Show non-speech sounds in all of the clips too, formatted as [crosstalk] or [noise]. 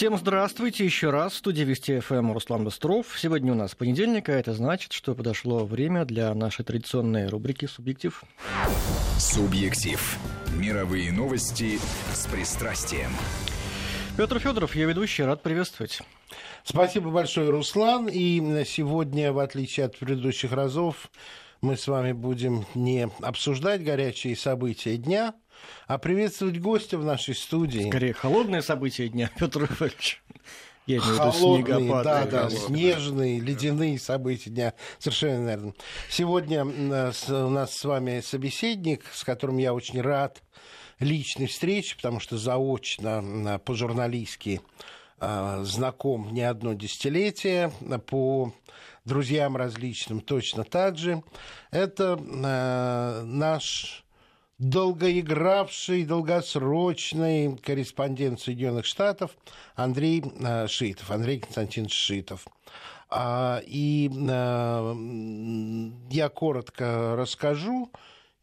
Всем здравствуйте еще раз. В студии Вести ФМ Руслан Быстров. Сегодня у нас понедельник, а это значит, что подошло время для нашей традиционной рубрики «Субъектив». Субъектив. Мировые новости с пристрастием. Петр Федоров, я ведущий, рад приветствовать. Спасибо большое, Руслан. И сегодня, в отличие от предыдущих разов, мы с вами будем не обсуждать горячие события дня, а приветствовать гостя в нашей студии. Скорее, холодные события дня, [laughs] Петр Иванович. Я имею Холодные, да, да, холодные. снежные, ледяные события дня. Совершенно верно. Сегодня у нас с вами собеседник, с которым я очень рад личной встрече, потому что заочно, по-журналистски а, знаком не одно десятилетие, по друзьям различным точно так же. Это наш долгоигравший, долгосрочный корреспондент Соединенных Штатов Андрей э, Шитов, Андрей Константинович Шитов. А, и а, я коротко расскажу,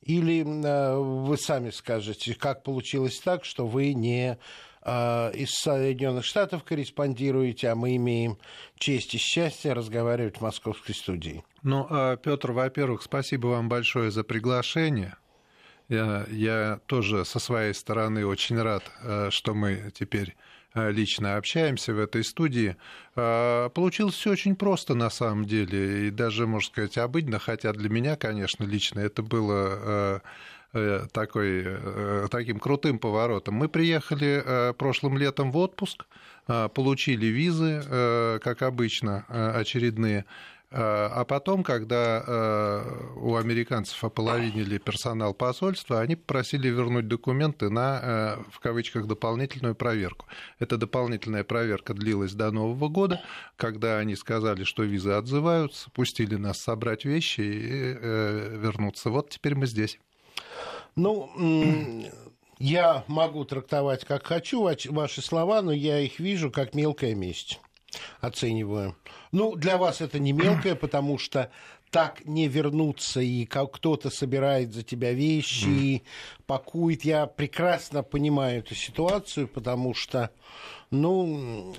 или а, вы сами скажете, как получилось так, что вы не из Соединенных Штатов корреспондируете, а мы имеем честь и счастье разговаривать в московской студии. Ну, Петр, во-первых, спасибо вам большое за приглашение. Я, я тоже со своей стороны очень рад, э, что мы теперь э, лично общаемся в этой студии. Э, получилось все очень просто на самом деле, и даже, можно сказать, обыденно, хотя для меня, конечно, лично это было такой, таким крутым поворотом. Мы приехали прошлым летом в отпуск, получили визы, как обычно, очередные, Э, а потом, когда э, у американцев ополовинили персонал посольства, они попросили вернуть документы на, э, в кавычках, дополнительную проверку. Эта дополнительная проверка длилась до Нового года, когда они сказали, что визы отзываются, пустили нас собрать вещи и вернуться. Вот теперь мы здесь. Ну, я могу трактовать как хочу ваши слова, но я их вижу как мелкая месть оцениваю. Ну, для вас это не мелкое, потому что так не вернуться, и кто-то собирает за тебя вещи, и пакует. Я прекрасно понимаю эту ситуацию, потому что ну,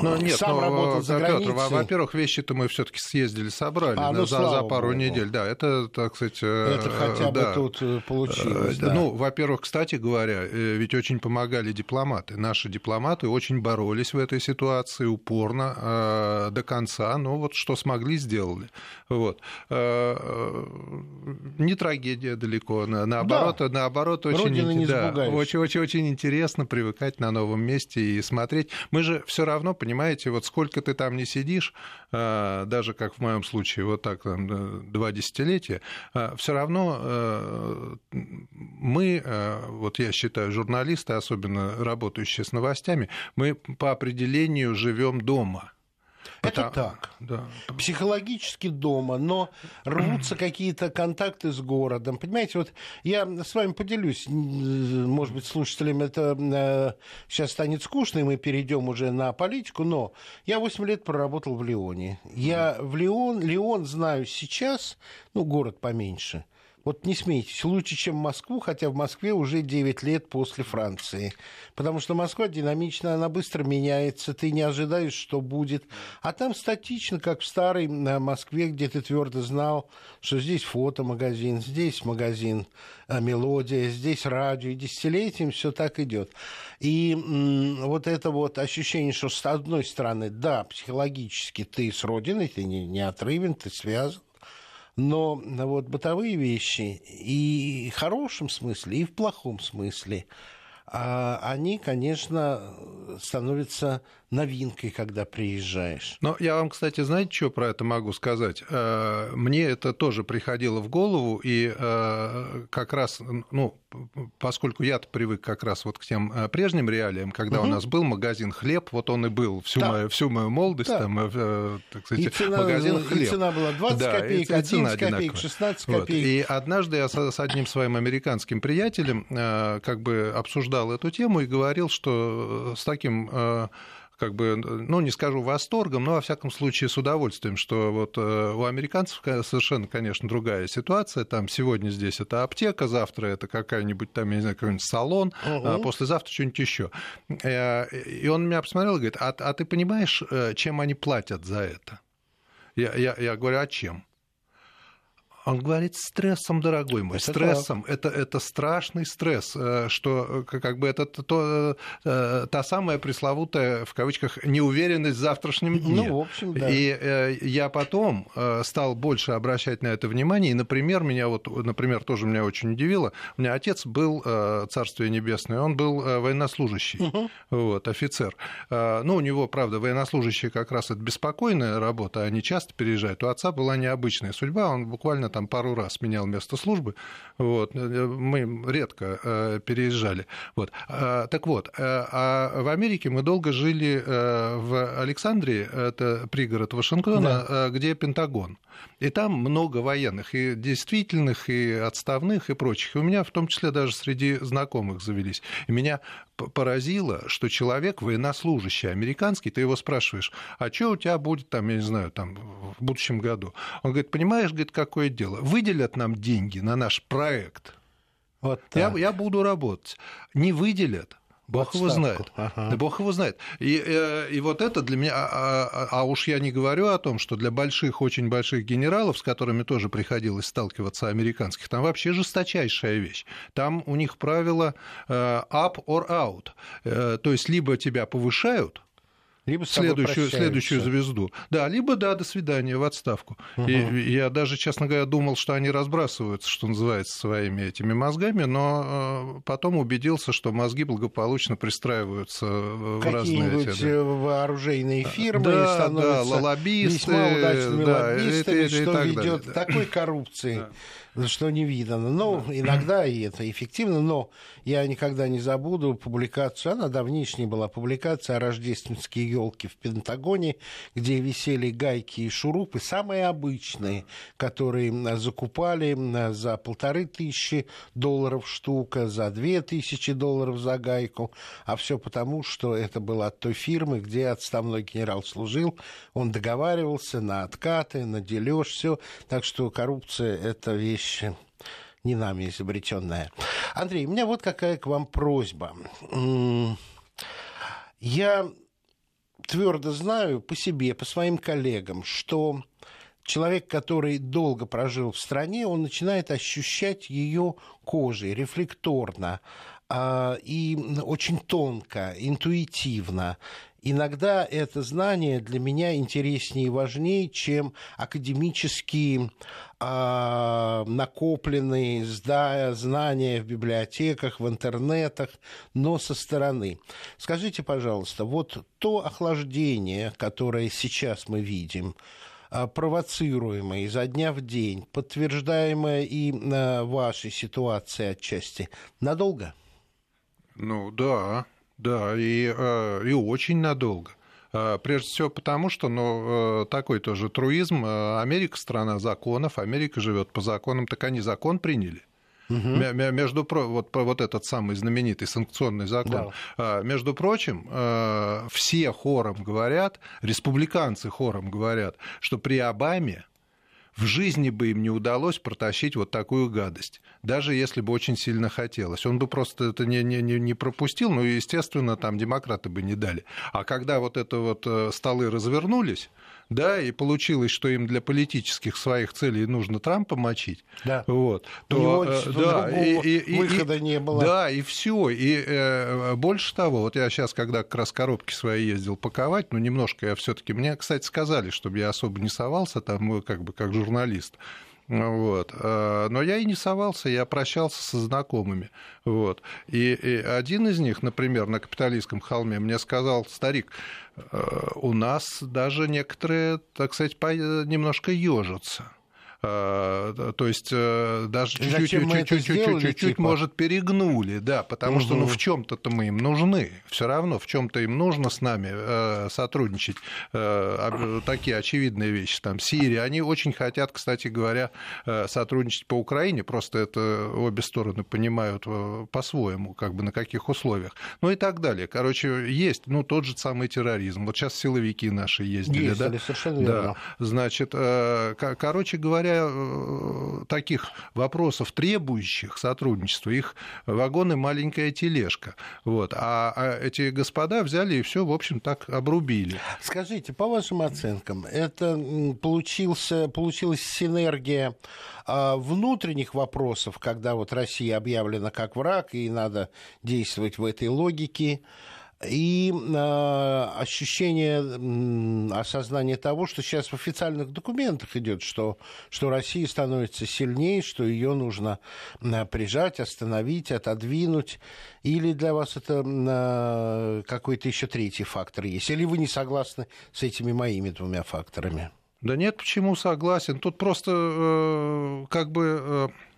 ну нет, сам но, работал за границей. Во-первых, вещи-то мы все-таки съездили, собрали а, ну, за, за пару Богу. недель. Да, это, так сказать... Э, это хотя бы да. тут э, получилось, да. Ну, во-первых, кстати говоря, э, ведь очень помогали дипломаты. Наши дипломаты очень боролись в этой ситуации упорно, до конца. Ну, вот что смогли, сделали. Вот. Не трагедия далеко, наоборот, да. наоборот очень, да, очень, очень, очень интересно привыкать на новом месте и смотреть смотреть. Мы же все равно, понимаете, вот сколько ты там не сидишь, э, даже как в моем случае, вот так там, два десятилетия, э, все равно э, мы, вот я считаю, журналисты, особенно работающие с новостями, мы по определению живем дома. Это, так. Да. Психологически дома, но рвутся [clears throat] какие-то контакты с городом. Понимаете, вот я с вами поделюсь, может быть, слушателям это э, сейчас станет скучно, и мы перейдем уже на политику, но я 8 лет проработал в Лионе. Я в Лион, Лион знаю сейчас, ну, город поменьше – вот не смейтесь, лучше, чем Москву, хотя в Москве уже 9 лет после Франции. Потому что Москва динамична, она быстро меняется, ты не ожидаешь, что будет. А там статично, как в старой Москве, где ты твердо знал, что здесь фотомагазин, здесь магазин э, мелодия, здесь радио, и десятилетием все так идет. И вот это вот ощущение, что с одной стороны, да, психологически ты с родиной, ты не, не отрывен, ты связан, но вот бытовые вещи и в хорошем смысле, и в плохом смысле, а они, конечно, становятся новинкой, когда приезжаешь. Но я вам, кстати, знаете, что про это могу сказать? Э, мне это тоже приходило в голову, и э, как раз, ну, поскольку я привык как раз вот к тем э, прежним реалиям, когда угу. у нас был магазин «Хлеб», вот он и был всю, да. мою, всю мою молодость, да. там, так сказать, и цена, магазин «Хлеб». И цена была 20 да, копеек, 11 копеек, 16 копеек. Вот. И однажды я с одним своим американским приятелем как бы обсуждал эту тему и говорил, что с таким как бы, ну, не скажу восторгом, но, во всяком случае, с удовольствием, что вот э, у американцев совершенно, конечно, другая ситуация. Там сегодня здесь это аптека, завтра это какая-нибудь там, я не знаю, какой-нибудь салон, угу. а послезавтра что-нибудь еще. Э, и он меня посмотрел и говорит, а, а ты понимаешь, э, чем они платят за это? Я, я, я говорю, а чем? Он говорит, стрессом, дорогой мой, стрессом. Это, это страшный стресс, э, что э, как бы это то, э, та самая пресловутая, в кавычках, неуверенность в завтрашнем дне. Ну, в общем, да. И я потом стал больше обращать на это внимание. И, например, меня вот, например, тоже меня очень удивило. У меня отец был, Царствие Небесное, он был военнослужащий, угу. вот, офицер. Ну, у него, правда, военнослужащие как раз это беспокойная работа, они часто переезжают. У отца была необычная судьба, он буквально там пару раз менял место службы. Вот. Мы редко э, переезжали. Вот. Так вот, э, а в Америке мы долго жили э, в Александрии, это пригород Вашингтона, да. где Пентагон. И там много военных, и действительных, и отставных, и прочих. И у меня в том числе даже среди знакомых завелись. И меня поразило, что человек военнослужащий американский, ты его спрашиваешь, а что у тебя будет там, я не знаю, там в будущем году? Он говорит, понимаешь, говорит, какое дело? Выделят нам деньги на наш проект, вот я, я буду работать. Не выделят, Бог его знает. Ага. Да Бог его знает. И, э, и вот это для меня... А, а, а уж я не говорю о том, что для больших, очень больших генералов, с которыми тоже приходилось сталкиваться, американских, там вообще жесточайшая вещь. Там у них правило э, up or out. Э, то есть либо тебя повышают, либо следующую, следующую звезду. Да, либо да, до свидания, в отставку. Угу. И я даже, честно говоря, думал, что они разбрасываются, что называется, своими этими мозгами, но э, потом убедился, что мозги благополучно пристраиваются в разные эти, да. вооружейные фирмы да, становятся да, лоббисты, весьма удачными да, лоббистами, и, и, что ведет к такой коррупции. Да что не видано. Но иногда и это эффективно, но я никогда не забуду публикацию, она давнишняя была публикация о рождественские елки в Пентагоне, где висели гайки и шурупы, самые обычные, которые закупали за полторы тысячи долларов штука, за две тысячи долларов за гайку, а все потому, что это было от той фирмы, где отставной генерал служил, он договаривался на откаты, на дележ, все. Так что коррупция – это вещь вещь не нами изобретенная. Андрей, у меня вот какая к вам просьба. Я твердо знаю по себе, по своим коллегам, что человек, который долго прожил в стране, он начинает ощущать ее кожей, рефлекторно а, и очень тонко, интуитивно. Иногда это знание для меня интереснее и важнее, чем академические э, накопленные знания в библиотеках, в интернетах, но со стороны. Скажите, пожалуйста, вот то охлаждение, которое сейчас мы видим, а, провоцируемое изо дня в день, подтверждаемое и э, вашей ситуацией отчасти, надолго? Ну да, да, и, э, и очень надолго. Э, прежде всего потому, что ну, э, такой тоже труизм. Америка страна законов, Америка живет по законам, так они закон приняли. Угу. Между вот, вот этот самый знаменитый санкционный закон. Да. Между прочим, все хором говорят, республиканцы хором говорят, что при Обаме в жизни бы им не удалось протащить вот такую гадость, даже если бы очень сильно хотелось. Он бы просто это не, не, не пропустил, ну, естественно, там демократы бы не дали. А когда вот это вот э, столы развернулись, да, и получилось, что им для политических своих целей нужно Трампа мочить, да. вот, то, У него э, да, и, и, выхода и, не было. Да, и все. И э, больше того, вот я сейчас, когда как раз коробки свои ездил паковать, ну, немножко я все таки мне, кстати, сказали, чтобы я особо не совался там, ну, как бы, как журналист, вот. Э, но я и не совался, я прощался со знакомыми. Вот. И, и один из них, например, на капиталистском холме мне сказал, старик, э, у нас даже некоторые, так сказать, немножко ежатся. То есть даже чуть-чуть, типа? может, перегнули, да, потому что ну, в чем-то мы им нужны. Все равно в чем-то им нужно с нами сотрудничать. Такие очевидные вещи. Там Сирия. Они очень хотят, кстати говоря, сотрудничать по Украине. Просто это обе стороны понимают по-своему, как бы на каких условиях. Ну и так далее. Короче, есть, ну, тот же самый терроризм. Вот сейчас силовики наши ездили, Ездили, да? совершенно верно. Да. Значит, э, короче говоря, э, таких вопросов, требующих сотрудничества, их вагоны маленькая тележка. Вот. А, а эти господа взяли и все, в общем, так обрубили. Скажите, по вашим оценкам, это получился, получилась синергия а, внутренних вопросов, когда вот Россия объявлена как враг, и надо действовать в этой логике, и э, ощущение, э, осознание того, что сейчас в официальных документах идет, что, что Россия становится сильнее, что ее нужно э, прижать, остановить, отодвинуть. Или для вас это э, какой-то еще третий фактор есть? Или вы не согласны с этими моими двумя факторами? Да нет, почему согласен? Тут просто э, как бы... Э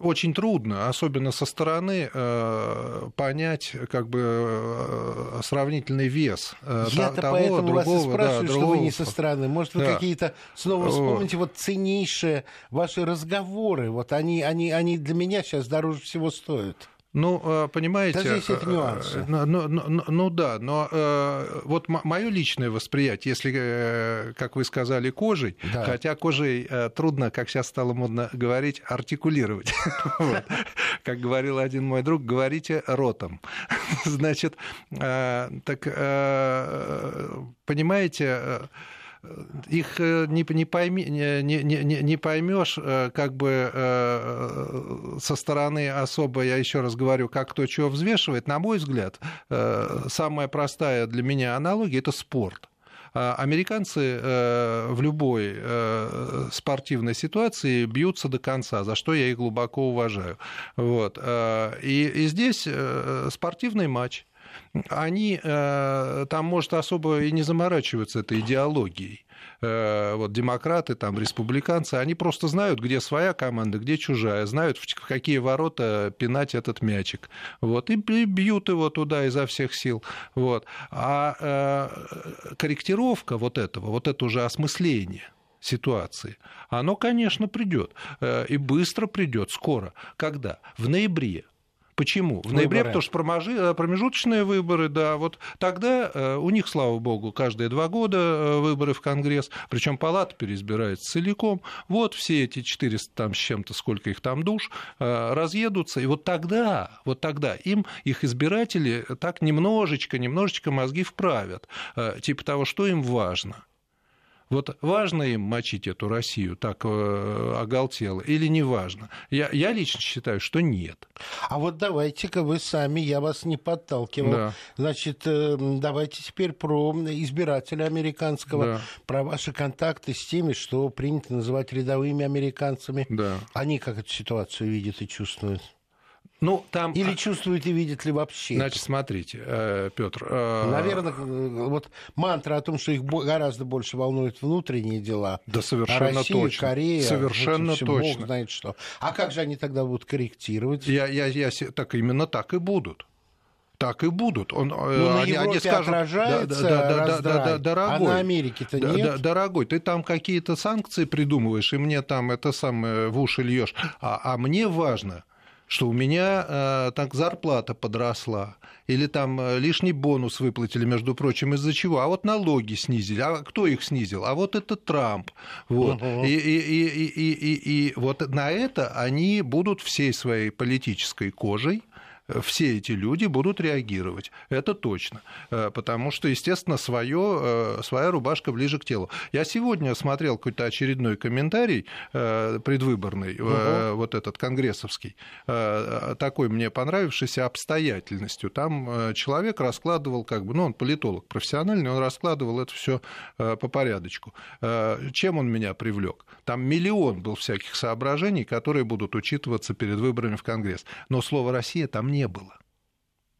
очень трудно, особенно со стороны, э, понять как бы э, сравнительный вес э, Я-то того, поэтому другого, вас и спрашиваю, да, что другого. вы не со стороны. Может, вы да. какие-то снова вспомните вот ценнейшие ваши разговоры. Вот они, они, они для меня сейчас дороже всего стоят. Ну, э, понимаете... Даже есть это нюансы. Ну, ну, ну, ну да, но э, вот мое личное восприятие, если, э, как вы сказали, кожей, да. хотя кожей трудно, как сейчас стало модно говорить, артикулировать. [laughs] Как говорил один мой друг, говорите ротом. [laughs] Значит, так понимаете их э, не, не, пойми, не, не, не поймешь э, как бы э, со стороны особо, я еще раз говорю, как кто чего взвешивает. На мой взгляд, самая простая для меня аналогия – это спорт. А американцы в любой спортивной ситуации бьются до конца, за что я их глубоко уважаю. Вот. И, и здесь спортивный матч они э, там, может, особо и не заморачиваются этой идеологией. Э, вот демократы, там, республиканцы, они просто знают, где своя команда, где чужая, знают, в какие ворота пинать этот мячик. Вот, и бьют его туда изо всех сил. Вот. А э, корректировка вот этого, вот это уже осмысление, ситуации. Оно, конечно, придет. И быстро придет, скоро. Когда? В ноябре Почему? В ноябре, выборы. потому что э, промежуточные выборы, да, вот тогда э, у них, слава богу, каждые два года э, выборы в Конгресс, причем палата переизбирается целиком. Вот все эти 400 там с чем-то, сколько их там душ, разъедутся, и вот тогда, вот тогда им их избиратели так немножечко, немножечко мозги вправят, типа того, что им важно – вот важно им мочить эту Россию так э, оголтело или не важно? Я, я лично считаю, что нет. А вот давайте-ка вы сами, я вас не подталкивал. Да. Значит, э, давайте теперь про избирателя американского, да. про ваши контакты с теми, что принято называть рядовыми американцами. Да. Они как эту ситуацию видят и чувствуют? Ну, там... Или а, чувствует и видит ли вообще? Значит, смотрите, э, Петр. Э, Наверное, вот мантра о том, что их гораздо больше волнуют внутренние дела. Да, совершенно а Россия, точно. Корея, совершенно вот, точно. Бог знает что. А как же они тогда будут корректировать? Я, я, я, так именно так и будут так и будут. Он, э, ну, они, они скажут, отражается да, да, да, да, да, дорогой, а на Америке-то да, нет. Да, дорогой, ты там какие-то санкции придумываешь, и мне там это самое в уши льешь, а, а мне важно, что у меня э, так зарплата подросла, или там э, лишний бонус выплатили, между прочим, из-за чего? А вот налоги снизили. А кто их снизил? А вот это Трамп. Вот. Угу. И, и, и, и, и, и вот на это они будут всей своей политической кожей все эти люди будут реагировать. Это точно. Э, потому что, естественно, свое, э, своя рубашка ближе к телу. Я сегодня смотрел какой-то очередной комментарий э, предвыборный, угу. вот этот конгрессовский, такой мне понравившийся обстоятельностью. Там человек раскладывал, как бы, ну, он политолог профессиональный, он раскладывал это все по порядочку. Чем он меня привлек? Там миллион был всяких соображений, которые будут учитываться перед выборами в Конгресс. Но слово «Россия» там не было.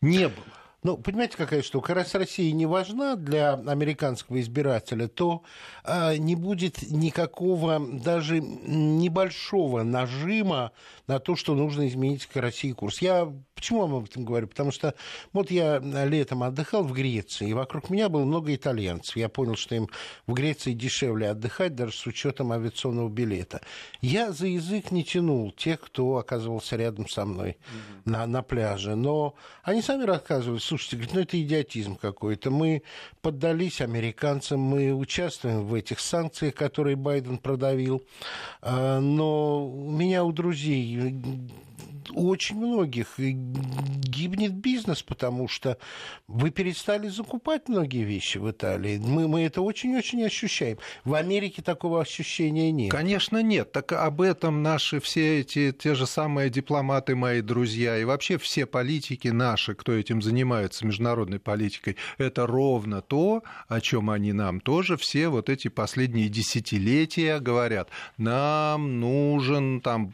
Не было. Ну, понимаете, какая штука? Раз Россия не важна для американского избирателя, то э, не будет никакого даже небольшого нажима на то, что нужно изменить к России курс. Я почему вам об этом говорю? Потому что вот я летом отдыхал в Греции, и вокруг меня было много итальянцев. Я понял, что им в Греции дешевле отдыхать, даже с учетом авиационного билета. Я за язык не тянул тех, кто оказывался рядом со мной mm-hmm. на, на пляже. Но они сами рассказывали, слушайте, говорит, ну это идиотизм какой-то. Мы поддались американцам, мы участвуем в этих санкциях, которые Байден продавил. А, но у меня у друзей очень многих гибнет бизнес, потому что вы перестали закупать многие вещи в Италии. Мы, мы это очень-очень ощущаем. В Америке такого ощущения нет. Конечно, нет. Так об этом наши все эти, те же самые дипломаты, мои друзья, и вообще все политики наши, кто этим занимается, международной политикой, это ровно то, о чем они нам тоже все вот эти последние десятилетия говорят. Нам нужен там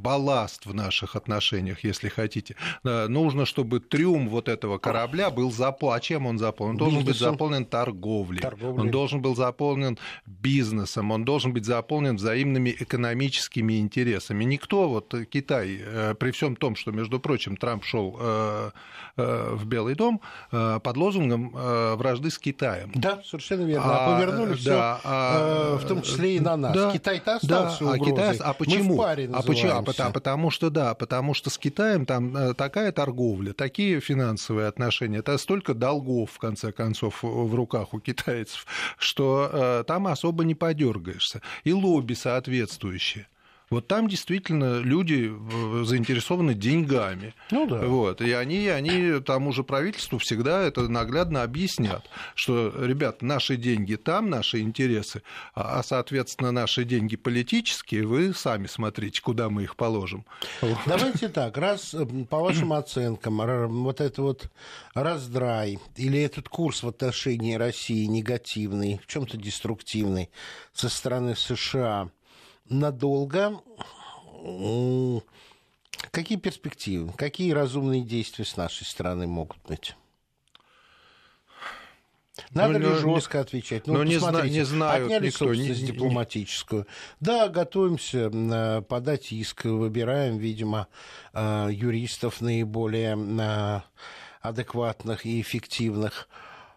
балласт в наших отношениях, если хотите. Нужно, чтобы трюм вот этого корабля был заполнен. А чем он заполнен? Он должен быть заполнен торговлей. торговлей. Он должен был заполнен бизнесом. Он должен быть заполнен взаимными экономическими интересами. Никто, вот Китай, э, при всем том, что, между прочим, Трамп шел э, э, в Белый дом под лозунгом вражды с Китаем. Да, совершенно верно. А, повернули все, да, а, в том числе и на нас. Да, Китай-то остался да, а Китай, а почему? Мы в паре а почему? А потому что да, потому что с Китаем там э, такая торговля, такие финансовые отношения, это столько долгов, в конце концов, в руках у китайцев, что э, там особо не подергаешься. И лобби соответствующие. Вот там действительно люди заинтересованы деньгами. Ну да. Вот, и они, они тому же правительству всегда это наглядно объяснят, что, ребят, наши деньги там, наши интересы, а, а соответственно, наши деньги политические, вы сами смотрите, куда мы их положим. [laughs] Давайте так, раз, э, по вашим оценкам, вот это вот раздрай или этот курс в отношении России негативный, в чем-то деструктивный со стороны США – надолго. Какие перспективы, какие разумные действия с нашей стороны могут быть? Надо ну, ли жестко отвечать? Ну, ну не, зна- не знаю. Отняли никто, собственность не, дипломатическую. Да, готовимся э, подать иск, выбираем, видимо, э, юристов наиболее э, адекватных и эффективных.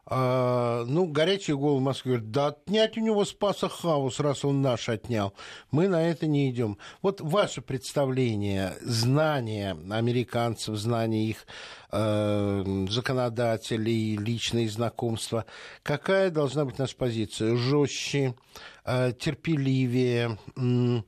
А, ну, горячие головы в Москве говорят, да отнять у него Спаса Хаус, раз он наш отнял. Мы на это не идем. Вот ваше представление, знание американцев, знание их э, законодателей, личные знакомства, какая должна быть наша позиция? Жестче, э, терпеливее, э,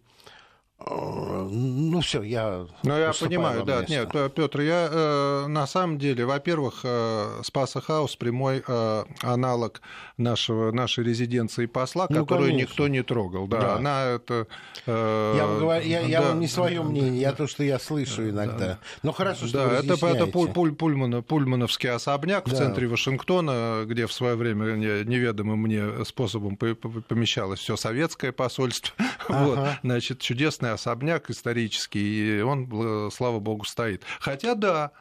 ну все, я. Ну я понимаю, да, нет, Петр, я э, на самом деле, во-первых, э, Спаса Хаус прямой э, аналог нашего нашей резиденции посла, ну, которую конечно. никто не трогал, да, да. она это. Э, я, говорю, я, да, я вам не свое мнение, я то, что я слышу иногда. Да. Но хорошо, что да, вы это, это пуль, пуль, пульман, пульмановский особняк да. в центре Вашингтона, где в свое время неведомым мне способом помещалось все советское посольство, [laughs] ага. вот, значит, чудесная особняк исторический, и он, слава богу, стоит. Хотя да,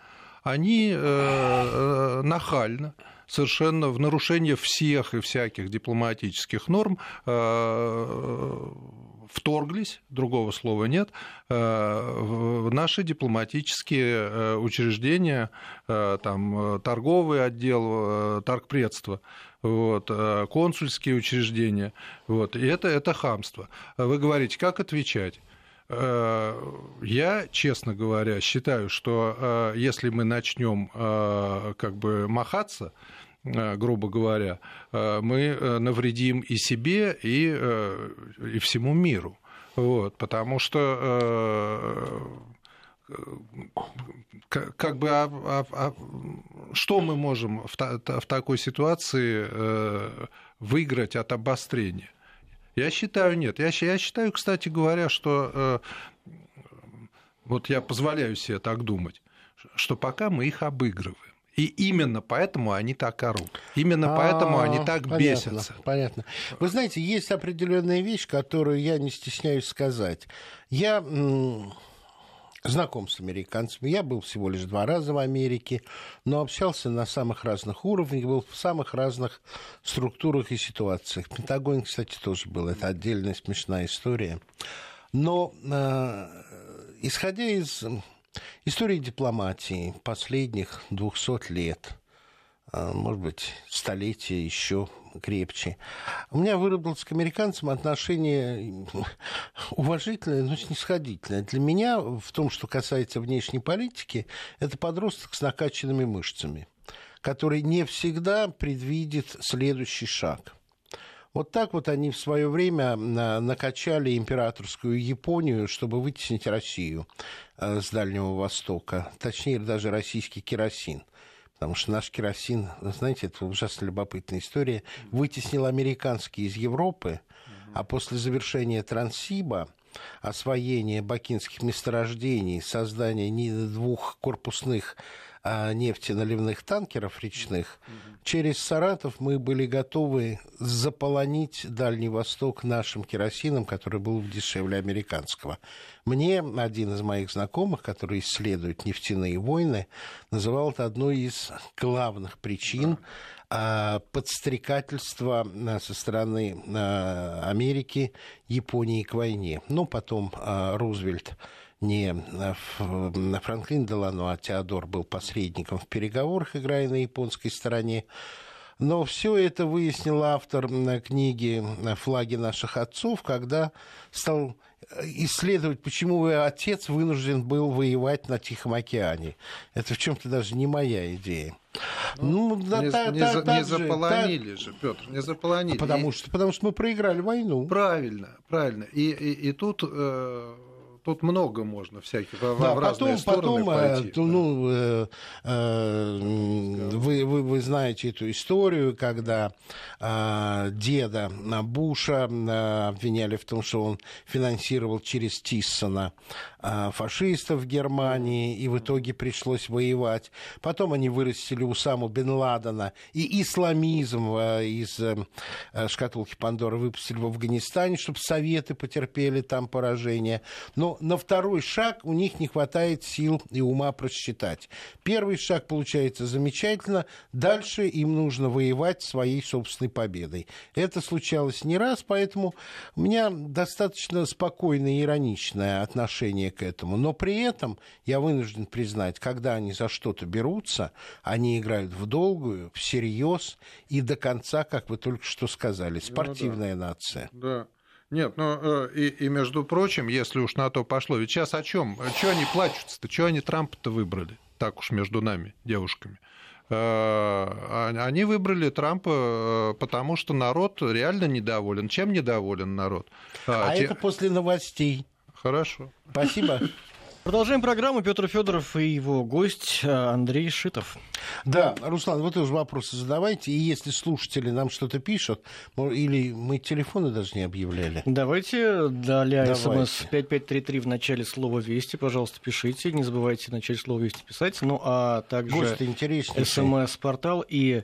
они э, э, нахально совершенно в нарушение всех и всяких дипломатических норм э, вторглись, другого слова нет, в наши дипломатические учреждения, там, торговый отдел, торгпредство вот, консульские учреждения. Вот, и это, это хамство. Вы говорите, как отвечать? Э, я, честно говоря, считаю, что э, если мы начнем э, как бы махаться, грубо говоря, мы навредим и себе, и, и всему миру. Вот, потому что как бы а, а, а, что мы можем в, в такой ситуации выиграть от обострения? Я считаю, нет. Я, я считаю, кстати говоря, что э, вот я позволяю себе так думать, что пока мы их обыгрываем. И именно поэтому они так орут. Именно поэтому они так понятно, бесятся. Понятно. Вы знаете, есть определенная вещь, которую я не стесняюсь сказать. Я знаком с американцами. Я был всего лишь два раза в Америке, но общался на самых разных уровнях, был в самых разных структурах и ситуациях. В Пентагоне, кстати, тоже был. Это отдельная смешная история. Но э, исходя из истории дипломатии последних 200 лет, э, может быть, столетия еще крепче. У меня выработалось к американцам отношение уважительное, но снисходительное. Для меня, в том, что касается внешней политики, это подросток с накачанными мышцами, который не всегда предвидит следующий шаг. Вот так вот они в свое время накачали императорскую Японию, чтобы вытеснить Россию э, с Дальнего Востока, точнее даже российский керосин. Потому что наш керосин, знаете, это ужасно любопытная история, вытеснил американский из Европы, а после завершения Транссиба, освоения бакинских месторождений, создания двух корпусных нефтеналивных танкеров речных, через Саратов мы были готовы заполонить Дальний Восток нашим керосином, который был дешевле американского. Мне один из моих знакомых, который исследует нефтяные войны, называл это одной из главных причин а, подстрекательства а, со стороны Америки Японии к войне. Ну, потом Рузвельт не Франклин Делано, а Теодор был посредником в переговорах, играя на японской стороне. Но все это выяснил автор книги «Флаги наших отцов», когда стал исследовать, почему отец вынужден был воевать на Тихом океане. Это в чем-то даже не моя идея. Ну, ну да, не, та, не, та, за, не заполонили та... же, Петр, не заполонили. А потому, и... что, потому что мы проиграли войну. Правильно, правильно. И, и, и тут э, Тут много можно всяких да, в разные потом, стороны потом, э, пойти. Ну, э, э, вы, вы, вы знаете эту историю, когда э, деда Буша э, обвиняли в том, что он финансировал через Тиссона фашистов в Германии, и в итоге пришлось воевать. Потом они вырастили Усаму бен Ладена, и исламизм э, из э, шкатулки Пандоры выпустили в Афганистане, чтобы Советы потерпели там поражение. Но на второй шаг у них не хватает сил и ума просчитать. Первый шаг получается замечательно, дальше им нужно воевать своей собственной победой. Это случалось не раз, поэтому у меня достаточно спокойное и ироничное отношение к этому. Но при этом я вынужден признать, когда они за что-то берутся, они играют в долгую, всерьез и до конца, как вы только что сказали, спортивная ну, да. нация. Да. Нет, ну э, и, и между прочим, если уж на то пошло, ведь сейчас о чем? Чего они плачутся-то? Чего они Трампа-то выбрали? Так уж между нами, девушками. Э, они выбрали Трампа, э, потому что народ реально недоволен. Чем недоволен народ? А, а те... это после новостей. Хорошо. Спасибо. Продолжаем программу. Петр Федоров и его гость э, Андрей Шитов. Да, Руслан, вот тоже вопросы задавайте. И если слушатели нам что-то пишут, или мы телефоны даже не объявляли. Давайте для смс 5533 в начале слова «Вести», пожалуйста, пишите. Не забывайте в начале слова «Вести» писать. Ну, а также смс-портал и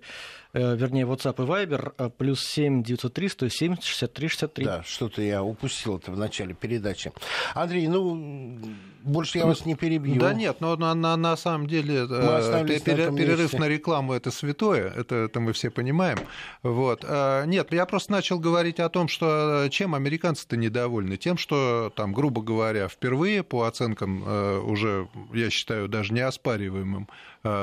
вернее, WhatsApp и Viber, э, плюс 7 903 170 63 63. Да, что-то я упустил это в начале передачи. Андрей, ну, больше я вас не перебью. Да нет, но на, на, на самом деле э, пере, на перерыв месте. на рекламу это святое, это, это мы все понимаем. Вот. Нет, я просто начал говорить о том, что чем американцы-то недовольны? Тем, что там, грубо говоря, впервые по оценкам уже, я считаю, даже неоспариваемым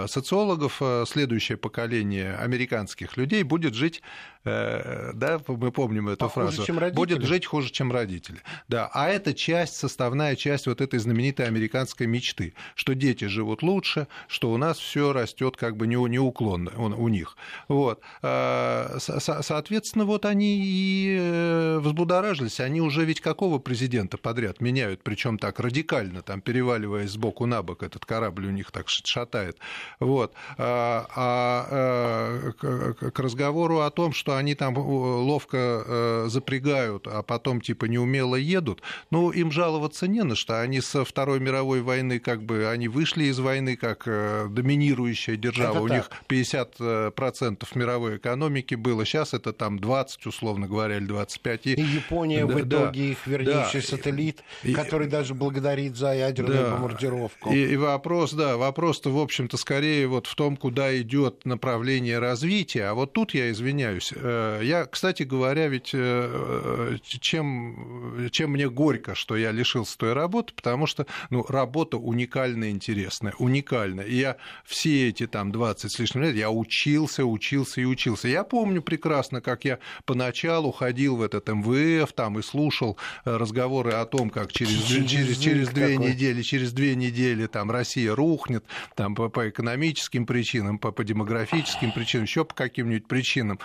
социологов, следующее поколение американских людей будет жить, э, да, мы помним эту Похуже, фразу, чем будет жить хуже, чем родители. Да, а это часть, составная часть вот этой знаменитой американской мечты, что дети живут лучше, что у нас все растет как бы неуклонно у них. Вот. А, соответственно, вот они и э, взбудоражились, они уже ведь какого президента подряд меняют, причем так радикально, там переваливаясь сбоку на бок, этот корабль у них так шатает. Вот. А, а к разговору о том, что они там ловко запрягают, а потом типа неумело едут, ну, им жаловаться не на что. Они со Второй мировой войны как бы, они вышли из войны как доминирующая держава. Это У так. них 50% мировой экономики было. Сейчас это там 20, условно говоря, или 25. И, и Япония да, в итоге да, их вернейший да, сателлит, и, который даже благодарит за ядерную да, бомбардировку. И, и вопрос, да, вопрос-то, в общем-то, скорее вот в том, куда идет направление развития. А вот тут я извиняюсь. Э, я, кстати говоря, ведь э, чем, чем мне горько, что я лишился той работы, потому что ну, работа уникальная, интересная, уникальная. И я все эти там 20 с лишним лет, я учился, учился и учился. Я помню прекрасно, как я поначалу ходил в этот МВФ там и слушал э, разговоры о том, как через, через, через две какой. недели, через две недели там Россия рухнет, там по, по экономическим причинам, по, по демографическим причинам, еще по каким-нибудь причинам.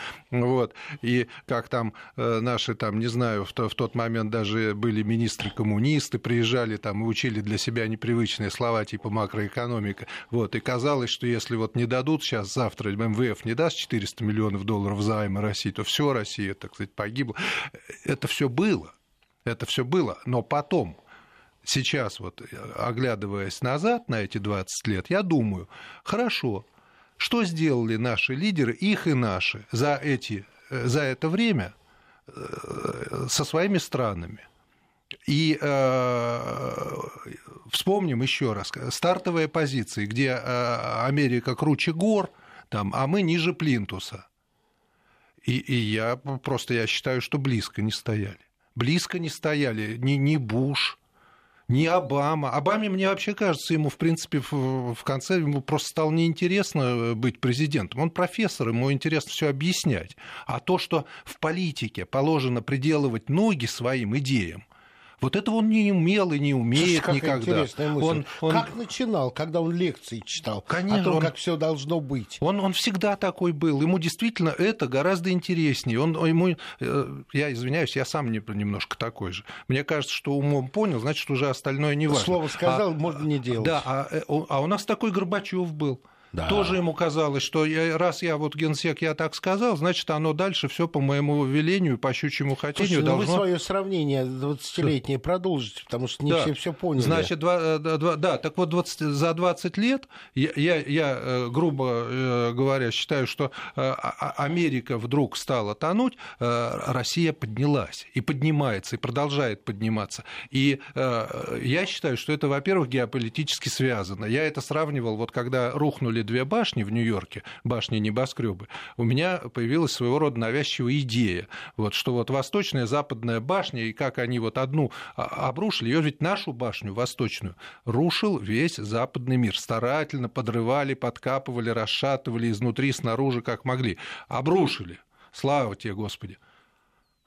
Вот. И как там э, наши, там, не знаю, в, в тот момент даже были министры-коммунисты, приезжали там и учили для себя непривычные слова типа макроэкономика. Вот. И казалось, что если вот не дадут сейчас, завтра МВФ не даст 400 миллионов долларов займа России, то все Россия, так сказать, погибла. Это все было. Это все было. Но потом, сейчас вот оглядываясь назад на эти 20 лет, я думаю, хорошо, что сделали наши лидеры, их и наши, за, эти, за это время э, со своими странами? И э, вспомним еще раз, стартовые позиции, где э, Америка круче гор, там, а мы ниже плинтуса. И, и я просто я считаю, что близко не стояли. Близко не стояли ни, ни Буш, ни Обама. Обаме, мне вообще кажется, ему, в принципе, в, в конце ему просто стало неинтересно э, быть президентом. Он профессор, ему интересно все объяснять. А то, что в политике положено приделывать ноги своим идеям, вот этого он не умел и не умеет Слушай, никогда. Он, он... Как начинал, когда он лекции читал Конечно, о том, он... как все должно быть? Он, он всегда такой был. Ему действительно это гораздо интереснее. Он, ему, э, я извиняюсь, я сам немножко такой же. Мне кажется, что умом понял, значит, уже остальное не важно. Слово сказал, а, можно не делать. Да, а, э, а у нас такой Горбачев был. Да. Тоже ему казалось, что я, раз я вот генсек, я так сказал, значит, оно дальше все по моему велению, по щучьему хотению Слушайте, должно... Ну вы свое сравнение 20-летнее продолжите, потому что не да. все все поняли. Значит, два, э, два, да, так вот 20, за 20 лет я, я, я, э, грубо э, говоря, считаю, что а, а, Америка вдруг стала тонуть, Россия поднялась и поднимается, и продолжает подниматься. И я считаю, что это, во-первых, геополитически связано. Я это сравнивал, вот когда рухнули две башни в Нью-Йорке, башни небоскребы, у меня появилась своего рода навязчивая идея, вот, что вот восточная западная башня, и как они вот одну обрушили, ее ведь нашу башню восточную рушил весь западный мир. Старательно подрывали, подкапывали, расшатывали изнутри, снаружи, как могли. Обрушили. Слава тебе, Господи.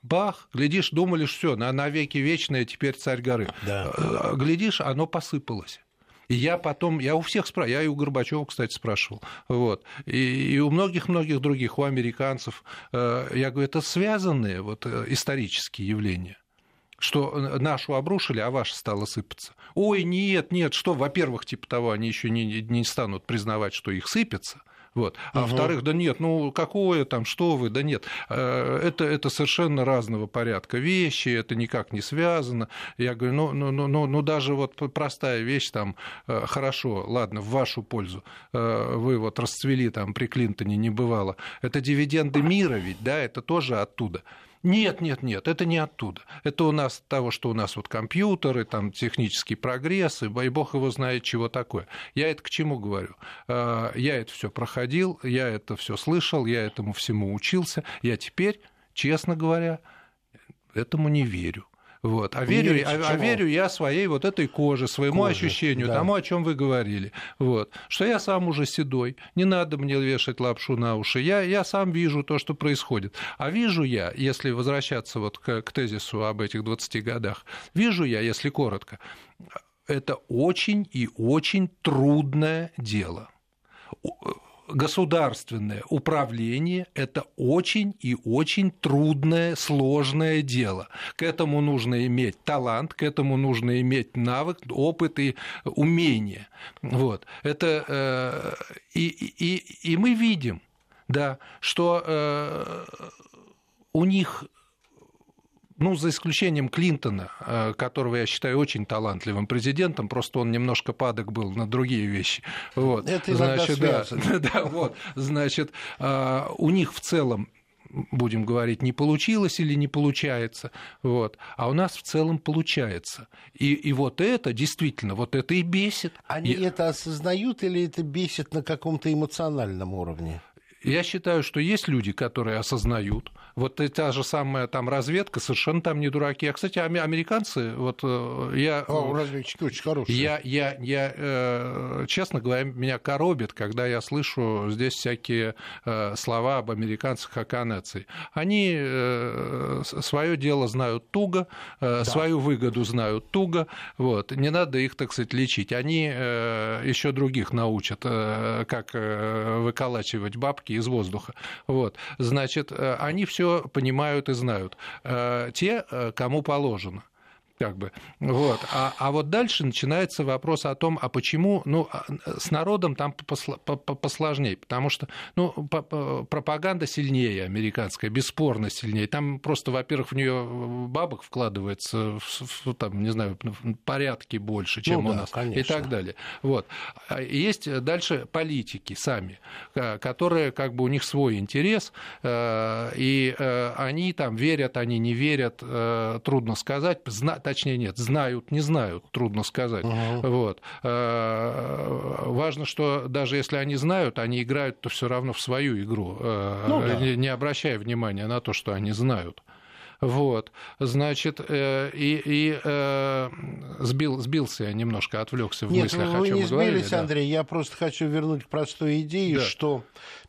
Бах, глядишь, думали, что все, на навеки вечное, теперь царь горы. Да. Э, глядишь, оно посыпалось. Я потом, я у всех спрашивал, я и у Горбачева, кстати, спрашивал, вот, и, и у многих-многих других, у американцев, э, я говорю, это связанные вот э, исторические явления что нашу обрушили, а ваша стала сыпаться. Ой, нет, нет, что, во-первых, типа того, они еще не, не станут признавать, что их сыпется, вот. А угу. во-вторых, да нет, ну какое там, что вы, да нет. Э, это, это совершенно разного порядка вещи, это никак не связано. Я говорю, ну, ну, ну, ну, ну даже вот простая вещь там, э, хорошо, ладно, в вашу пользу, э, вы вот расцвели там при Клинтоне, не бывало. Это дивиденды мира ведь, да, это тоже оттуда. Нет, нет, нет, это не оттуда. Это у нас того, что у нас вот компьютеры, там технический прогресс, и, бог его знает, чего такое. Я это к чему говорю? А, я это все проходил, я это все слышал, я этому всему учился. Я теперь, честно говоря, этому не верю. Вот. А, верю, а, а верю я своей вот этой коже, своему коже, ощущению, да. тому, о чем вы говорили. Вот. Что я сам уже седой, не надо мне вешать лапшу на уши. Я, я сам вижу то, что происходит. А вижу я, если возвращаться вот к, к тезису об этих 20 годах, вижу я, если коротко, это очень и очень трудное дело государственное управление – это очень и очень трудное, сложное дело. К этому нужно иметь талант, к этому нужно иметь навык, опыт и умение. Вот. Это, э, и, и, и мы видим, да, что э, у них ну, за исключением Клинтона, э, которого я считаю очень талантливым президентом, просто он немножко падок был на другие вещи. Вот. Это значит, да, [laughs] да, вот, значит, э, у них в целом будем говорить, не получилось или не получается, вот. а у нас в целом получается. И, и вот это действительно, вот это и бесит. Они и... это осознают или это бесит на каком-то эмоциональном уровне? Я считаю, что есть люди, которые осознают, вот та же самая там разведка, совершенно там не дураки. А, кстати, американцы, вот э, я... О, разведчики очень хорошие. Я, я, я, э, честно говоря, меня коробит, когда я слышу здесь всякие э, слова об американцах, о канадцах. Они свое дело знают туго, да. свою выгоду знают туго, вот. не надо их, так сказать, лечить. Они еще других научат, как выколачивать бабки из воздуха. Вот. Значит, они все понимают и знают. Э, те, э, кому положено как бы. Вот. А, а вот дальше начинается вопрос о том, а почему, ну, а, с народом там посложнее, потому что, ну, пропаганда сильнее американская, бесспорно сильнее. Там просто, во-первых, в нее бабок вкладывается, в, там, не знаю, порядки больше, чем ну, у да, нас, конечно. и так далее. Вот. А есть дальше политики сами, которые, как бы, у них свой интерес, э, и э, они там верят, они не верят, э, трудно сказать, точнее нет, знают, не знают, трудно сказать. Угу. Вот. Э, важно, что даже если они знают, они играют то все равно в свою игру, э, ну, да. не обращая внимания на то, что они знают. Вот, значит, э, и, и э, сбил, сбился я немножко, отвлекся в Нет, мыслях, вы о чем не сбились, да. Андрей, я просто хочу вернуть к простой идее, да. что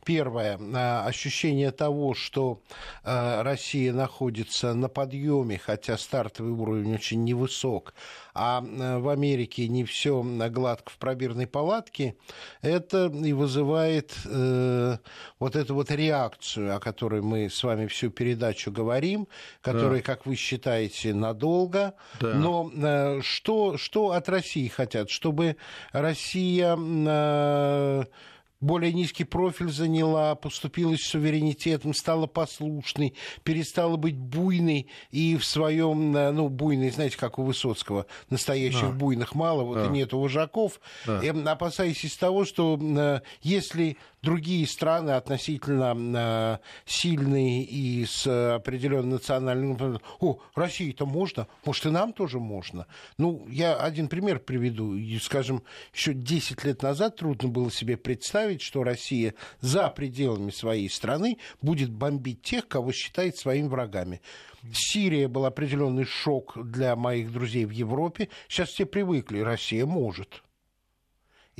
Первое, а, ощущение того, что а, Россия находится на подъеме, хотя стартовый уровень очень невысок, а, а в Америке не все гладко в пробирной палатке, это и вызывает э, вот эту вот реакцию, о которой мы с вами всю передачу говорим, которая, да. как вы считаете, надолго. Да. Но э, что, что от России хотят? Чтобы Россия э, более низкий профиль заняла, поступилась суверенитетом, стала послушной, перестала быть буйной и в своем, э, ну, буйной, знаете, как у Высоцкого, настоящих да. буйных мало, вот да. и нет вожаков, да. Эм, опасаясь из того, что э, если другие страны относительно э, сильные и с определенным национальным... О, России-то можно, может, и нам тоже можно. Ну, я один пример приведу. Скажем, еще 10 лет назад трудно было себе представить, что Россия за пределами своей страны будет бомбить тех, кого считает своими врагами. Сирия был определенный шок для моих друзей в Европе. Сейчас все привыкли, Россия может.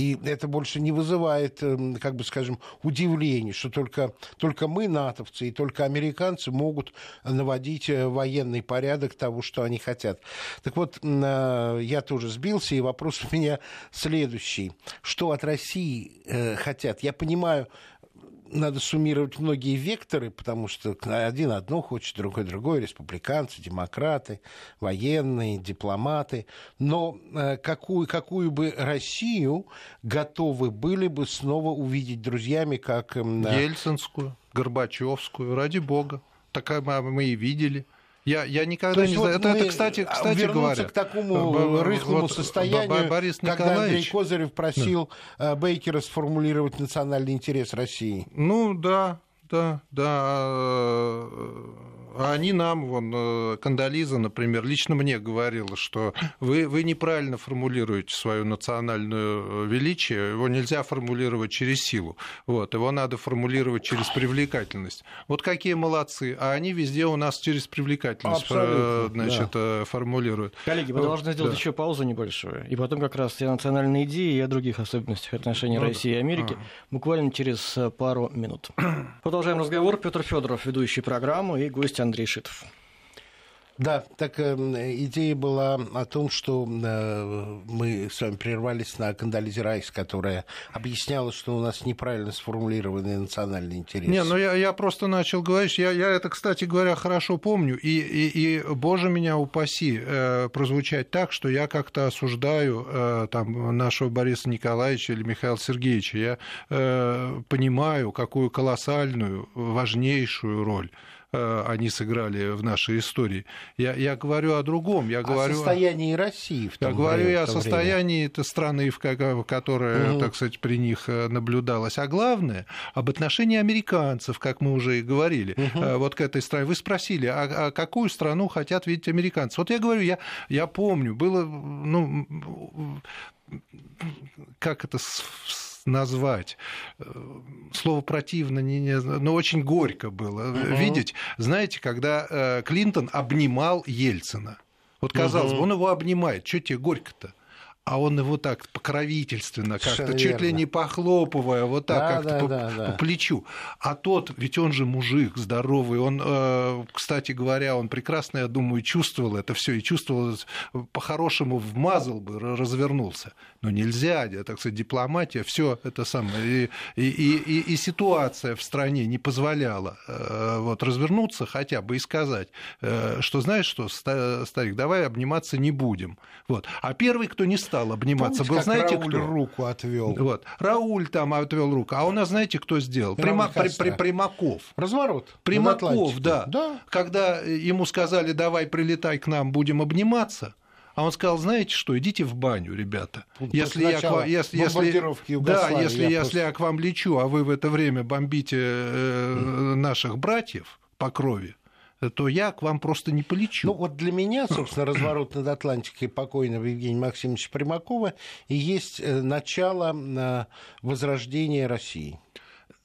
И это больше не вызывает, эм, как бы скажем, удивления, что только, только мы, натовцы, и только американцы могут наводить э, военный порядок того, что они хотят. Так вот, э, я тоже сбился, и вопрос у меня следующий. Что от России э, хотят? Я понимаю, надо суммировать многие векторы, потому что один одно хочет, другой другое, республиканцы, демократы, военные, дипломаты. Но э, какую, какую бы Россию готовы были бы снова увидеть друзьями, как... Эм, Ельцинскую, Горбачевскую, ради бога. Такая мы и видели. Я, я никогда не знаю. Вот это, это, кстати, кстати говоря. к такому рыхлому вот, состоянию, Борис когда Андрей Козырев просил да. Э, Бейкера сформулировать национальный интерес России. Ну да, да, да. А они нам, вон, э, Кандализа, например, лично мне говорила, что вы, вы неправильно формулируете свою национальную э, величие, его нельзя формулировать через силу, вот, его надо формулировать через привлекательность. Вот какие молодцы, а они везде у нас через привлекательность э, значит, да. формулируют. Коллеги, мы вот, должны сделать да. еще паузу небольшую, и потом как раз о национальной идее и о других особенностях отношений ну, России и Америки а. буквально через пару минут. [clears throat] Продолжаем разговор. Петр Федоров, ведущий программу, и гость Андрей Шитов. Да, так э, идея была о том, что э, мы с вами прервались на Кандализе Райс, которая объясняла, что у нас неправильно сформулированные национальные интересы. Не, ну я, я просто начал говорить, я, я это, кстати говоря, хорошо помню, и, и, и боже меня упаси, э, прозвучать так, что я как-то осуждаю э, там, нашего Бориса Николаевича или Михаила Сергеевича. Я э, понимаю, какую колоссальную, важнейшую роль они сыграли в нашей истории. Я, я говорю о другом. Я говорю о состоянии России в том Я говорю время, о состоянии этой страны, в которой, угу. так сказать, при них э, наблюдалось. А главное, об отношении американцев, как мы уже и говорили, угу. вот к этой стране. Вы спросили, а, а какую страну хотят видеть американцы? Вот я говорю, я, я помню, было, ну, как это назвать. Слово противно, не, не, но очень горько было угу. видеть. Знаете, когда э, Клинтон обнимал Ельцина. Вот казалось угу. бы, он его обнимает. Что тебе горько-то? А он его так покровительственно, как-то чуть ли не похлопывая, вот так да, как-то да, по, да, да. по плечу. А тот, ведь он же мужик здоровый, он, э, кстати говоря, он прекрасно, я думаю, чувствовал это все и чувствовал, по-хорошему вмазал бы, развернулся. Но нельзя, так сказать, дипломатия, все это самое. И, и, и, и ситуация в стране не позволяла э, вот, развернуться хотя бы и сказать, э, что знаешь что, старик, давай обниматься не будем. Вот. А первый, кто не стал обниматься. Помните, Был, знаете, Рауль кто? руку отвел. Вот. Рауль там отвел руку. А у нас, знаете, кто сделал? Прима... При... При... Примаков. Разворот. Примаков, да. да. Когда ему сказали, давай прилетай к нам, будем обниматься, а он сказал, знаете что, идите в баню, ребята. Если я, к вам, если, если, да, если, я, если я к вам лечу, а вы в это время бомбите э, наших братьев по крови, то я к вам просто не полечу. Ну, вот для меня, собственно, разворот над Атлантикой покойного Евгения Максимовича Примакова и есть э, начало э, возрождения России.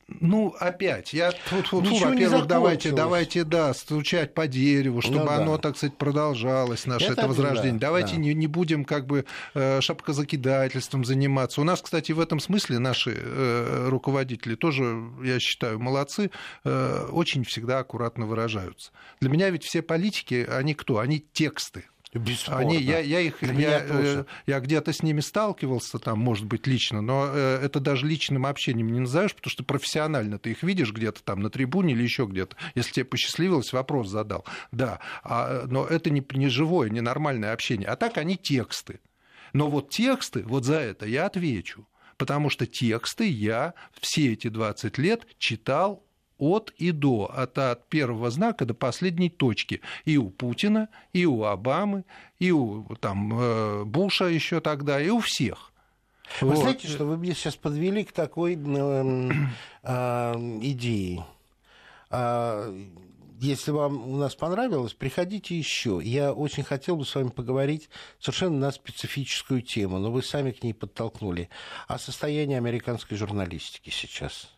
Ну, опять, я тут, тут во-первых, давайте, давайте, да, стучать по дереву, чтобы ну, да. оно, так сказать, продолжалось, наше это, это возрождение. Да, давайте да. Не, не будем как бы э, шапкозакидательством заниматься. У нас, кстати, в этом смысле наши э, руководители тоже, я считаю, молодцы, э, очень всегда аккуратно выражаются. Для меня ведь все политики, они кто? Они тексты. Бесспорно. Они, я, я, их, я, э, я где-то с ними сталкивался, там, может быть, лично, но э, это даже личным общением не назовешь, потому что профессионально ты их видишь где-то там на трибуне или еще где-то. Если тебе посчастливилось, вопрос задал. Да, а, но это не, не живое, не нормальное общение. А так они тексты. Но вот тексты, вот за это я отвечу. Потому что тексты я все эти 20 лет читал от и до, от, от первого знака до последней точки. И у Путина, и у Обамы, и у там, э, Буша еще тогда, и у всех. Вы вот. знаете, что вы меня сейчас подвели к такой э, э, идее. Э, если вам у нас понравилось, приходите еще. Я очень хотел бы с вами поговорить совершенно на специфическую тему, но вы сами к ней подтолкнули. О состоянии американской журналистики сейчас.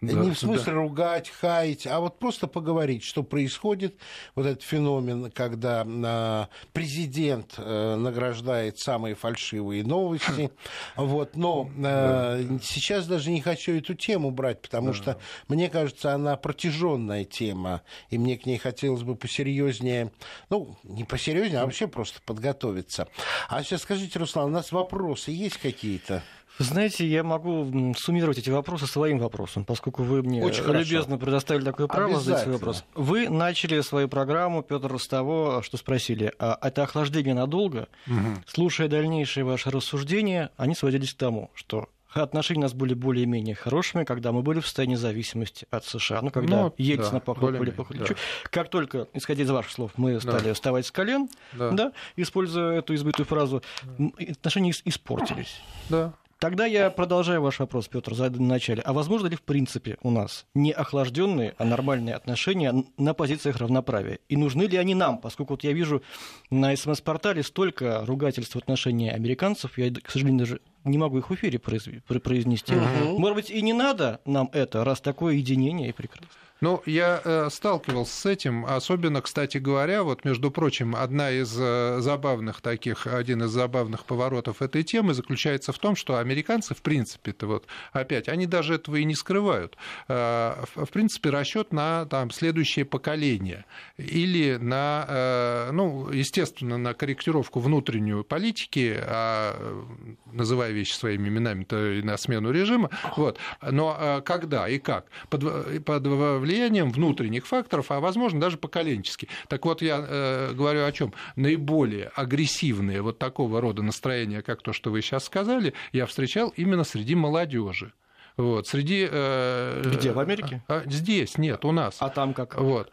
Да, не в смысле да. ругать, хаять, а вот просто поговорить, что происходит. Вот этот феномен, когда а, президент а, награждает самые фальшивые новости. Вот, но а, да. сейчас даже не хочу эту тему брать, потому да. что, мне кажется, она протяженная тема, и мне к ней хотелось бы посерьезнее, ну, не посерьезнее, а вообще просто подготовиться. А сейчас скажите, Руслан, у нас вопросы есть какие-то? Знаете, я могу суммировать эти вопросы своим вопросом, поскольку вы мне Очень любезно хорошо. предоставили такое право задать свой вопрос. Вы начали свою программу, Петр, с того, что спросили, а это охлаждение надолго? Угу. Слушая дальнейшие ваши рассуждения, они сводились к тому, что отношения у нас были более-менее хорошими, когда мы были в состоянии зависимости от США. Ну, когда ну, Ельцина да, похлопали по плечу. Да. Как только, исходя из ваших слов, мы стали да. вставать с колен, да. Да, используя эту избытую фразу, отношения испортились. Да. Тогда я продолжаю ваш вопрос, Петр, заданный в начале. А возможно ли в принципе у нас не охлажденные, а нормальные отношения на позициях равноправия? И нужны ли они нам? Поскольку вот я вижу на СМС-портале столько ругательств в отношении американцев, я, к сожалению, даже не могу их в эфире произнести. Угу. Может быть, и не надо нам это, раз такое единение и прекрасно. Ну, я э, сталкивался с этим, особенно, кстати говоря, вот, между прочим, одна из э, забавных таких, один из забавных поворотов этой темы заключается в том, что американцы, в принципе-то, вот, опять, они даже этого и не скрывают, э, в принципе, расчет на там, следующее поколение или на, ну, естественно, на корректировку внутреннюю политики, а, называя вещи своими именами, то и на смену режима, вот, но когда и как? Под, под влиянием внутренних факторов, а возможно даже поколенчески. Так вот, я э, говорю о чем? Наиболее агрессивные вот такого рода настроения, как то, что вы сейчас сказали, я встречал именно среди молодежи. Вот, среди... Э, Где, в Америке? А, здесь, нет, у нас. А там как? Вот.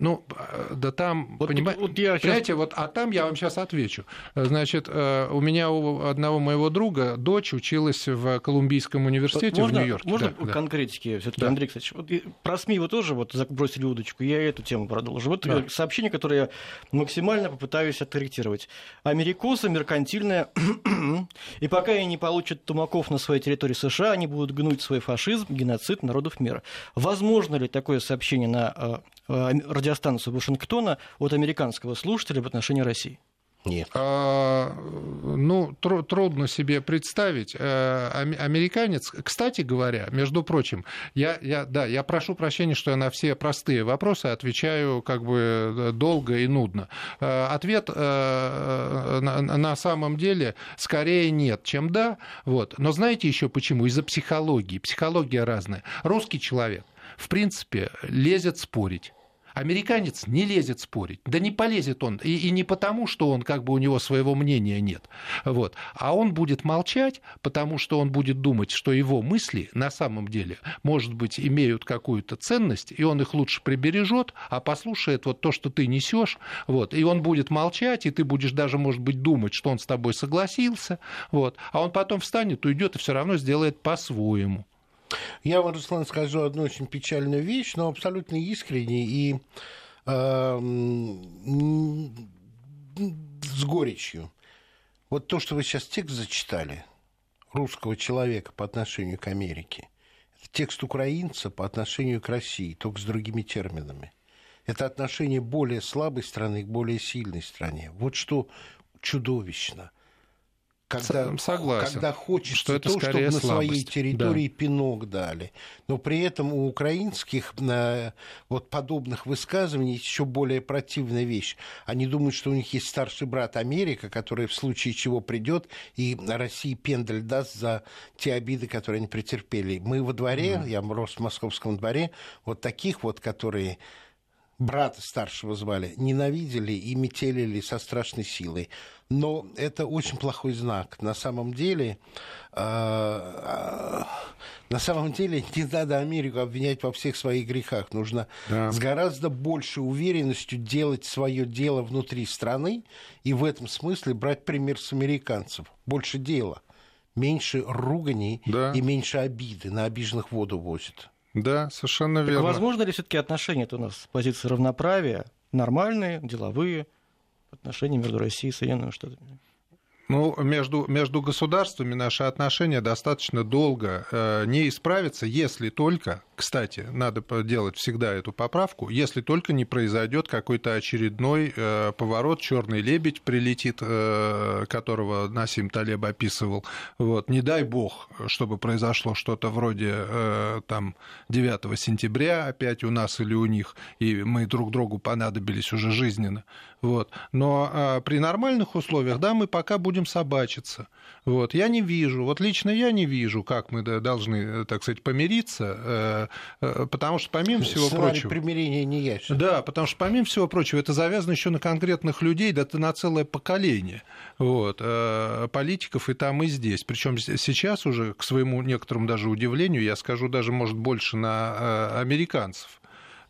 Ну, да там, вот, понима... вот я сейчас... понимаете, вот, а там я вам сейчас отвечу. Значит, э, у меня у одного моего друга дочь училась в Колумбийском университете можно, в Нью-Йорке. Можно да, конкретики да. все-таки, да. Андрей Кстати, вот про СМИ вы тоже вот бросили удочку, я эту тему продолжу. Вот да. сообщение, которое я максимально попытаюсь откорректировать. Америкосы меркантильная, [clears throat] и пока они не получат тумаков на своей территории США, они будут гнуть свой фашизм, геноцид народов мира. Возможно ли такое сообщение на э, э, радиостанцию Вашингтона от американского слушателя в отношении России? Нет. А, ну, тр- трудно себе представить. А, американец, кстати говоря, между прочим, я, я, да, я прошу прощения, что я на все простые вопросы отвечаю как бы долго и нудно. А, ответ а, на, на самом деле скорее нет, чем да. Вот. Но знаете еще почему? Из-за психологии. Психология разная. Русский человек, в принципе, лезет спорить Американец не лезет спорить. Да не полезет он. И, и не потому, что он как бы у него своего мнения нет. Вот. А он будет молчать, потому что он будет думать, что его мысли на самом деле, может быть, имеют какую-то ценность, и он их лучше прибережет, а послушает вот то, что ты несешь. Вот. И он будет молчать, и ты будешь даже, может быть, думать, что он с тобой согласился. Вот. А он потом встанет, уйдет и все равно сделает по-своему. Я вам, Руслан, скажу одну очень печальную вещь, но абсолютно искренне и э, с горечью. Вот то, что вы сейчас текст зачитали русского человека по отношению к Америке, это текст украинца по отношению к России, только с другими терминами. Это отношение более слабой страны к более сильной стране. Вот что чудовищно – когда, Согласен, когда хочется что это то, чтобы на своей территории да. пинок дали. Но при этом у украинских на, вот подобных высказываний еще более противная вещь. Они думают, что у них есть старший брат Америка, который в случае чего придет и России пендель даст за те обиды, которые они претерпели. Мы во дворе, mm. я рос в московском дворе, вот таких вот, которые брата старшего звали, ненавидели и метелили со страшной силой. Но это очень плохой знак. На самом деле, э, э, на самом деле не надо Америку обвинять во всех своих грехах. Нужно да. с гораздо большей уверенностью делать свое дело внутри страны и в этом смысле брать пример с американцев. Больше дела, меньше руганий да. и меньше обиды. На обиженных воду возят. Да, совершенно верно. Так возможно ли все-таки отношения-то у нас с позиции равноправия нормальные, деловые, отношения между Россией и Соединенными Штатами? Ну, между, между государствами наши отношения достаточно долго э, не исправятся, если только, кстати, надо делать всегда эту поправку, если только не произойдет какой-то очередной э, поворот, черный лебедь прилетит, э, которого Насим Талеб описывал. Вот. Не дай бог, чтобы произошло что-то вроде э, там, 9 сентября опять у нас или у них, и мы друг другу понадобились уже жизненно. Вот. Но э, при нормальных условиях, да, мы пока будем будем собачиться. Вот. Я не вижу, вот лично я не вижу, как мы должны, так сказать, помириться, э, э, потому что помимо всего Сценарий прочего... примирения не ясен. Да, потому что помимо всего прочего это завязано еще на конкретных людей, да на целое поколение вот, э, политиков и там, и здесь. Причем сейчас уже, к своему некоторому даже удивлению, я скажу даже, может, больше на американцев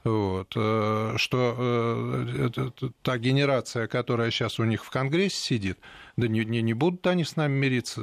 Вот, э, что та генерация, которая сейчас у них в Конгрессе сидит, да не, не, не будут они с нами мириться,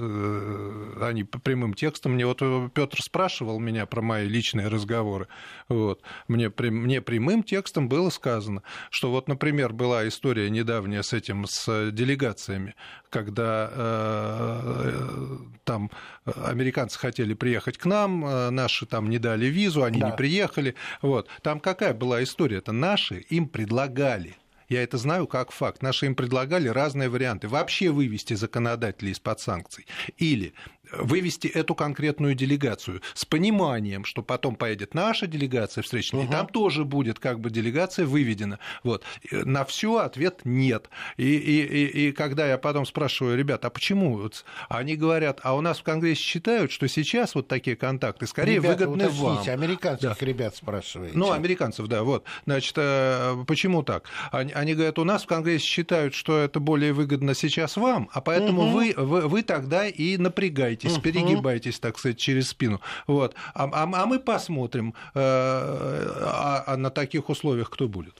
они по прямым текстом. Мне вот Петр спрашивал меня про мои личные разговоры. Вот. Мне, мне прямым текстом было сказано, что вот, например, была история недавняя с этим, с делегациями, когда э, там американцы хотели приехать к нам, э, наши там не дали визу, они да. не приехали. Вот. Там какая была история? Это наши им предлагали я это знаю как факт. Наши им предлагали разные варианты. Вообще вывести законодателей из-под санкций. Или вывести эту конкретную делегацию с пониманием, что потом поедет наша делегация встречная, угу. и там тоже будет как бы делегация выведена. Вот. На все ответ нет. И, и, и, и когда я потом спрашиваю, ребят, а почему? Они говорят, а у нас в Конгрессе считают, что сейчас вот такие контакты скорее Ребята, выгодны вам. американских да. ребят спрашиваете. Ну, американцев, да, вот. Значит, э, почему так? Они, они говорят, у нас в Конгрессе считают, что это более выгодно сейчас вам, а поэтому угу. вы, вы, вы тогда и напрягаете перегибаетесь, перегибаетесь, так сказать, через спину. Вот. А, а, а мы посмотрим, э, а, а на таких условиях кто будет.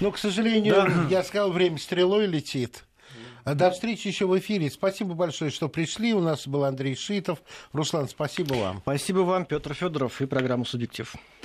Ну, к сожалению, да. я сказал, время стрелой летит. До встречи еще в эфире. Спасибо большое, что пришли. У нас был Андрей Шитов. Руслан, спасибо вам. Спасибо вам, Петр Федоров и программа «Субъектив».